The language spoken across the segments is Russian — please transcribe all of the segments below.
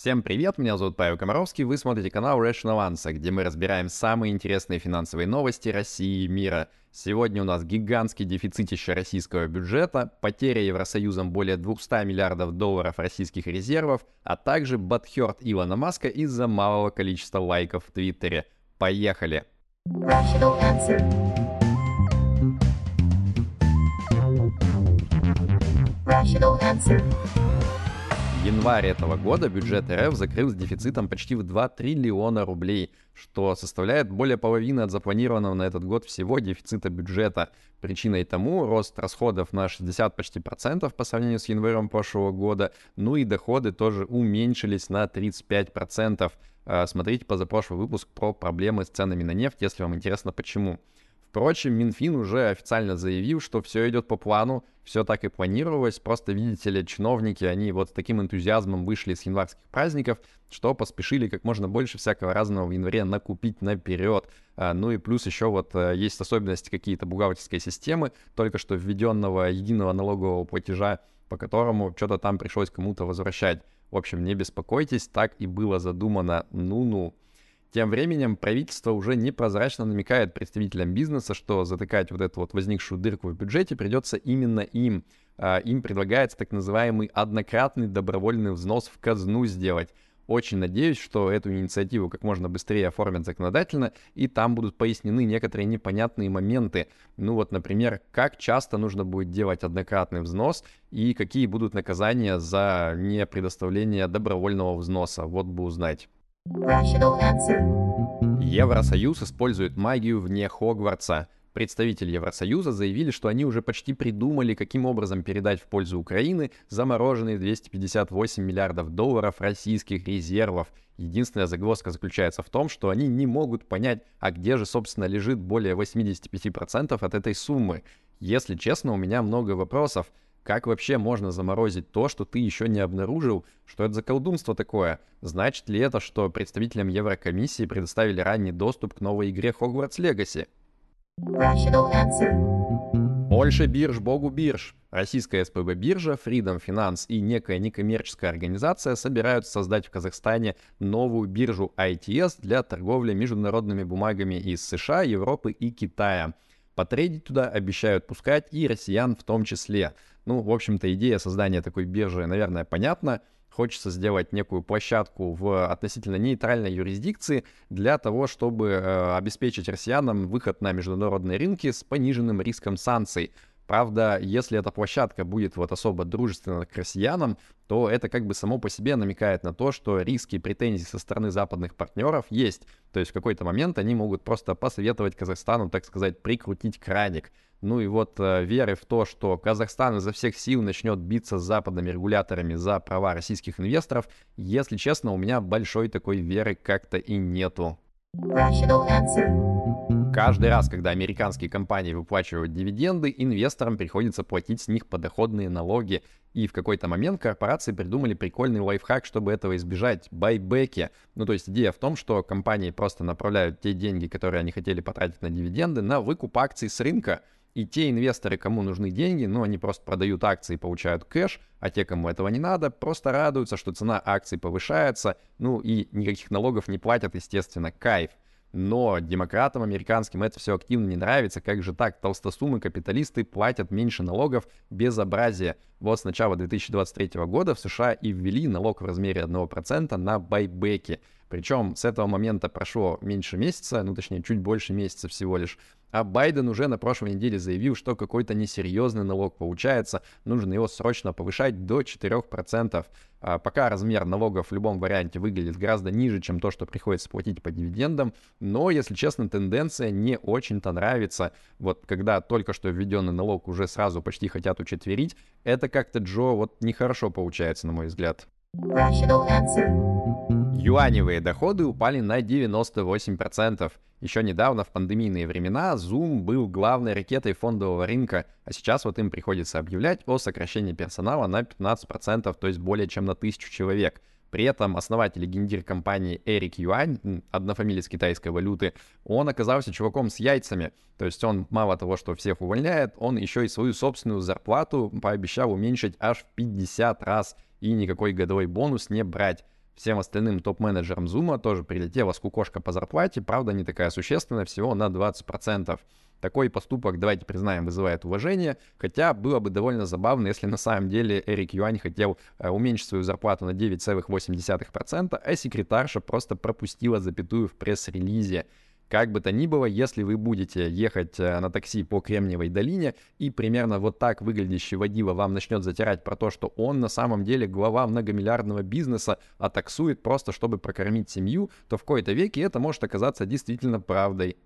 Всем привет, меня зовут Павел Комаровский, вы смотрите канал Rational Answer, где мы разбираем самые интересные финансовые новости России и мира. Сегодня у нас гигантский дефицитище российского бюджета, потеря Евросоюзом более 200 миллиардов долларов российских резервов, а также бадхерт Илона Маска из-за малого количества лайков в Твиттере. Поехали! Rational answer. Rational answer. Январь этого года бюджет РФ закрыл с дефицитом почти в 2 триллиона рублей, что составляет более половины от запланированного на этот год всего дефицита бюджета. Причиной тому рост расходов на 60 почти процентов по сравнению с январем прошлого года, ну и доходы тоже уменьшились на 35 процентов. А, смотрите позапрошлый выпуск про проблемы с ценами на нефть, если вам интересно почему. Впрочем, Минфин уже официально заявил, что все идет по плану, все так и планировалось, просто, видите ли, чиновники, они вот с таким энтузиазмом вышли с январских праздников, что поспешили как можно больше всякого разного в январе накупить наперед. А, ну и плюс еще вот э, есть особенности какие-то бухгалтерской системы, только что введенного единого налогового платежа, по которому что-то там пришлось кому-то возвращать. В общем, не беспокойтесь, так и было задумано. Ну-ну. Тем временем правительство уже непрозрачно намекает представителям бизнеса, что затыкать вот эту вот возникшую дырку в бюджете придется именно им. А, им предлагается так называемый однократный добровольный взнос в казну сделать. Очень надеюсь, что эту инициативу как можно быстрее оформят законодательно, и там будут пояснены некоторые непонятные моменты. Ну вот, например, как часто нужно будет делать однократный взнос и какие будут наказания за непредоставление добровольного взноса. Вот бы узнать. Евросоюз использует магию вне Хогвартса. Представители Евросоюза заявили, что они уже почти придумали, каким образом передать в пользу Украины замороженные 258 миллиардов долларов российских резервов. Единственная загвоздка заключается в том, что они не могут понять, а где же, собственно, лежит более 85% от этой суммы. Если честно, у меня много вопросов. Как вообще можно заморозить то, что ты еще не обнаружил? Что это за колдунство такое? Значит ли это, что представителям Еврокомиссии предоставили ранний доступ к новой игре Hogwarts Legacy? Больше бирж, богу бирж. Российская СПБ биржа, Freedom Finance и некая некоммерческая организация собираются создать в Казахстане новую биржу ITS для торговли международными бумагами из США, Европы и Китая. Потрейдить туда обещают пускать и россиян в том числе. Ну, в общем-то, идея создания такой биржи, наверное, понятна. Хочется сделать некую площадку в относительно нейтральной юрисдикции для того, чтобы э, обеспечить россиянам выход на международные рынки с пониженным риском санкций. Правда, если эта площадка будет вот особо дружественна к россиянам, то это как бы само по себе намекает на то, что риски и претензии со стороны западных партнеров есть. То есть в какой-то момент они могут просто посоветовать Казахстану, так сказать, прикрутить краник. Ну и вот э, веры в то, что Казахстан изо всех сил начнет биться с западными регуляторами за права российских инвесторов, если честно, у меня большой такой веры как-то и нету. Каждый раз, когда американские компании выплачивают дивиденды, инвесторам приходится платить с них подоходные налоги. И в какой-то момент корпорации придумали прикольный лайфхак, чтобы этого избежать – байбеки. Ну, то есть идея в том, что компании просто направляют те деньги, которые они хотели потратить на дивиденды, на выкуп акций с рынка – и те инвесторы, кому нужны деньги, ну, они просто продают акции и получают кэш, а те, кому этого не надо, просто радуются, что цена акций повышается, ну, и никаких налогов не платят, естественно, кайф. Но демократам американским это все активно не нравится. Как же так? Толстосумы капиталисты платят меньше налогов. Безобразие. Вот с начала 2023 года в США и ввели налог в размере 1% на байбеки. Причем с этого момента прошло меньше месяца, ну точнее чуть больше месяца всего лишь. А Байден уже на прошлой неделе заявил, что какой-то несерьезный налог получается, нужно его срочно повышать до 4%. А пока размер налогов в любом варианте выглядит гораздо ниже, чем то, что приходится платить по дивидендам, но, если честно, тенденция не очень-то нравится. Вот когда только что введенный налог уже сразу почти хотят учетверить, это как-то, Джо, вот нехорошо получается, на мой взгляд. Юаневые доходы упали на 98%. Еще недавно, в пандемийные времена, Zoom был главной ракетой фондового рынка, а сейчас вот им приходится объявлять о сокращении персонала на 15%, то есть более чем на тысячу человек. При этом основатель и гендир компании Эрик Юань, однофамилец китайской валюты, он оказался чуваком с яйцами. То есть он мало того, что всех увольняет, он еще и свою собственную зарплату пообещал уменьшить аж в 50 раз и никакой годовой бонус не брать. Всем остальным топ-менеджерам Zoom тоже прилетела скукошка по зарплате, правда не такая существенная, всего на 20%. Такой поступок, давайте признаем, вызывает уважение, хотя было бы довольно забавно, если на самом деле Эрик Юань хотел э, уменьшить свою зарплату на 9,8%, а секретарша просто пропустила запятую в пресс-релизе. Как бы то ни было, если вы будете ехать э, на такси по Кремниевой долине, и примерно вот так выглядящий водила вам начнет затирать про то, что он на самом деле глава многомиллиардного бизнеса, а таксует просто, чтобы прокормить семью, то в кои-то веке это может оказаться действительно правдой.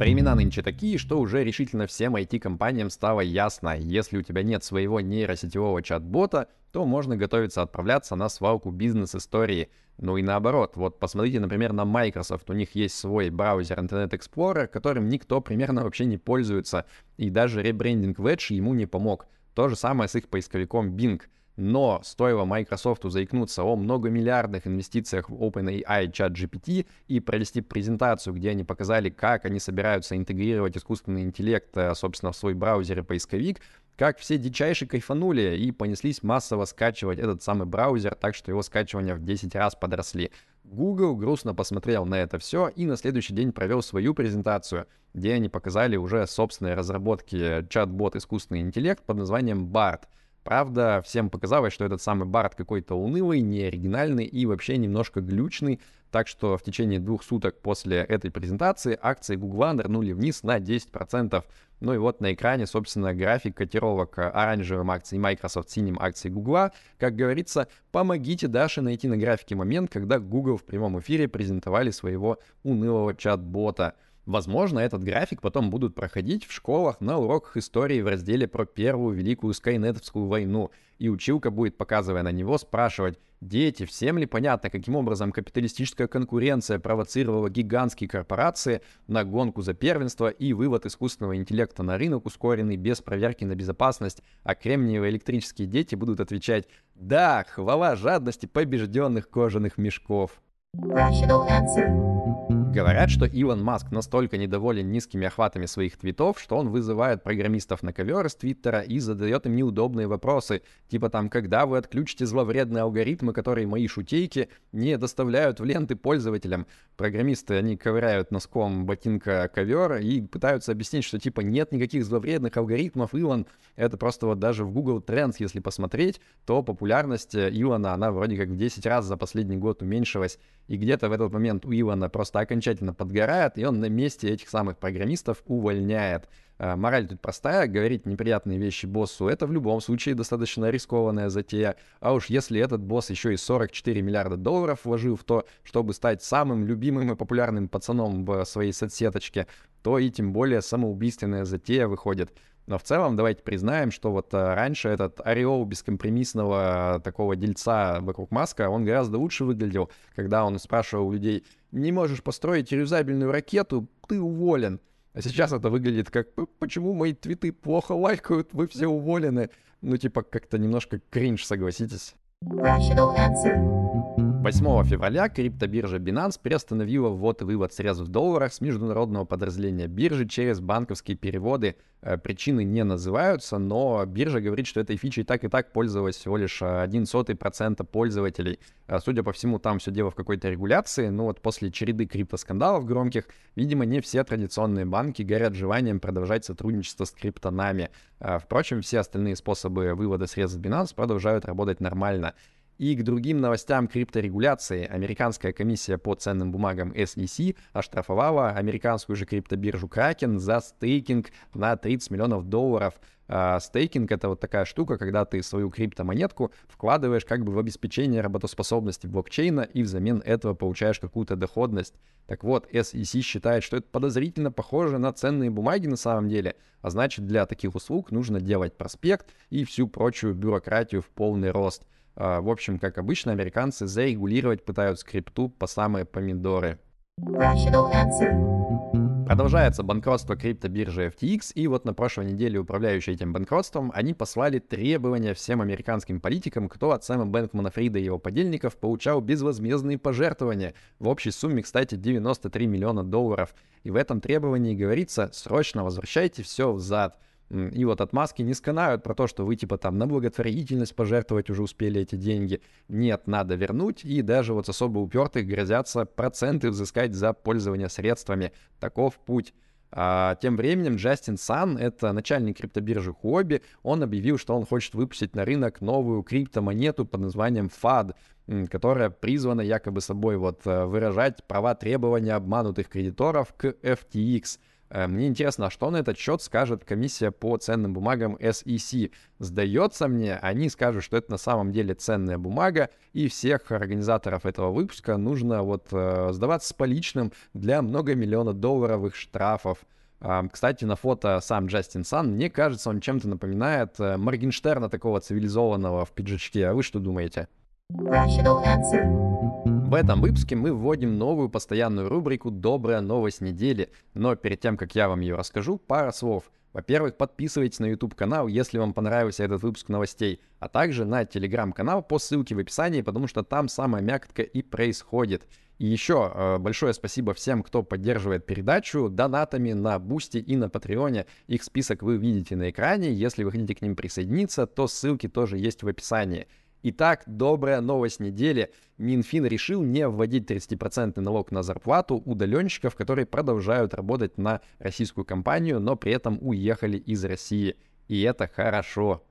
Времена нынче такие, что уже решительно всем IT-компаниям стало ясно, если у тебя нет своего нейросетевого чат-бота, то можно готовиться отправляться на свалку бизнес-истории. Ну и наоборот, вот посмотрите, например, на Microsoft. У них есть свой браузер Internet Explorer, которым никто примерно вообще не пользуется. И даже ребрендинг в Edge ему не помог. То же самое с их поисковиком Bing. Но стоило Microsoft заикнуться о многомиллиардных инвестициях в OpenAI ChatGPT и провести презентацию, где они показали, как они собираются интегрировать искусственный интеллект, э, собственно, в свой браузер и поисковик, как все дичайше кайфанули и понеслись массово скачивать этот самый браузер, так что его скачивания в 10 раз подросли. Google грустно посмотрел на это все и на следующий день провел свою презентацию, где они показали уже собственные разработки чат-бот искусственный интеллект под названием BART. Правда, всем показалось, что этот самый Барт какой-то унылый, неоригинальный и вообще немножко глючный, так что в течение двух суток после этой презентации акции Гугла нырнули вниз на 10%. Ну и вот на экране, собственно, график котировок оранжевым акций Microsoft, синим акций Гугла. Как говорится, помогите Даше найти на графике момент, когда Google в прямом эфире презентовали своего унылого чат-бота. Возможно, этот график потом будут проходить в школах на уроках истории в разделе про Первую Великую Скайнетовскую войну, и училка будет, показывая на него, спрашивать, дети, всем ли понятно, каким образом капиталистическая конкуренция провоцировала гигантские корпорации на гонку за первенство и вывод искусственного интеллекта на рынок, ускоренный без проверки на безопасность, а кремниевые электрические дети будут отвечать «Да, хвала жадности побежденных кожаных мешков». Rational answer. Говорят, что Илон Маск настолько недоволен низкими охватами своих твитов, что он вызывает программистов на ковер из Твиттера и задает им неудобные вопросы, типа там, когда вы отключите зловредные алгоритмы, которые мои шутейки не доставляют в ленты пользователям. Программисты, они ковыряют носком ботинка ковер и пытаются объяснить, что типа нет никаких зловредных алгоритмов, Илон. Это просто вот даже в Google Trends, если посмотреть, то популярность Илона, она вроде как в 10 раз за последний год уменьшилась. И где-то в этот момент у Илона просто окончательно окончательно подгорает, и он на месте этих самых программистов увольняет. А, мораль тут простая, говорить неприятные вещи боссу, это в любом случае достаточно рискованная затея. А уж если этот босс еще и 44 миллиарда долларов вложил в то, чтобы стать самым любимым и популярным пацаном в своей соцсеточке, то и тем более самоубийственная затея выходит. Но в целом давайте признаем, что вот а, раньше этот ореол бескомпромиссного а, такого дельца вокруг Маска, он гораздо лучше выглядел, когда он спрашивал у людей, не можешь построить реюзабельную ракету, ты уволен. А сейчас это выглядит как, почему мои твиты плохо лайкают, вы все уволены. Ну, типа, как-то немножко кринж, согласитесь. 8 февраля криптобиржа Binance приостановила ввод и вывод средств в долларах с международного подразделения биржи через банковские переводы. Э, причины не называются, но биржа говорит, что этой фичей так и так пользовалось всего лишь 0,01% пользователей. Э, судя по всему, там все дело в какой-то регуляции, но вот после череды криптоскандалов громких, видимо, не все традиционные банки горят желанием продолжать сотрудничество с криптонами. Э, впрочем, все остальные способы вывода средств Binance продолжают работать нормально. И к другим новостям крипторегуляции американская комиссия по ценным бумагам SEC оштрафовала американскую же криптобиржу Kraken за стейкинг на 30 миллионов долларов. Uh, стейкинг — это вот такая штука, когда ты свою криптомонетку вкладываешь как бы в обеспечение работоспособности блокчейна и взамен этого получаешь какую-то доходность. Так вот, SEC считает, что это подозрительно похоже на ценные бумаги на самом деле, а значит для таких услуг нужно делать проспект и всю прочую бюрократию в полный рост — а, в общем, как обычно, американцы зарегулировать пытаются крипту по самые помидоры. Продолжается банкротство криптобиржи FTX, и вот на прошлой неделе управляющие этим банкротством, они послали требования всем американским политикам, кто от Сэма Бэнкмана Фрида и его подельников получал безвозмездные пожертвования, в общей сумме, кстати, 93 миллиона долларов. И в этом требовании говорится, срочно возвращайте все взад. И вот отмазки не сканают про то, что вы типа там на благотворительность пожертвовать уже успели эти деньги. Нет, надо вернуть, и даже вот особо упертых грозятся проценты взыскать за пользование средствами. Таков путь. А, тем временем Джастин Сан, это начальник криптобиржи Huobi, он объявил, что он хочет выпустить на рынок новую криптомонету под названием FAD, которая призвана якобы собой вот э, выражать права требования обманутых кредиторов к FTX. Э, мне интересно, а что на этот счет скажет комиссия по ценным бумагам SEC? Сдается мне, они скажут, что это на самом деле ценная бумага, и всех организаторов этого выпуска нужно вот э, сдаваться с поличным для многомиллиона долларовых штрафов. Э, кстати, на фото сам Джастин Сан, мне кажется, он чем-то напоминает э, Моргенштерна такого цивилизованного в пиджачке. А вы что думаете? Rational answer. В этом выпуске мы вводим новую постоянную рубрику «Добрая новость недели». Но перед тем, как я вам ее расскажу, пара слов. Во-первых, подписывайтесь на YouTube-канал, если вам понравился этот выпуск новостей, а также на Telegram-канал по ссылке в описании, потому что там самая мякотка и происходит. И еще э, большое спасибо всем, кто поддерживает передачу донатами на Boosty и на Патреоне. Их список вы видите на экране. Если вы хотите к ним присоединиться, то ссылки тоже есть в описании. Итак, добрая новость недели. Минфин решил не вводить 30% налог на зарплату удаленщиков, которые продолжают работать на российскую компанию, но при этом уехали из России. И это хорошо.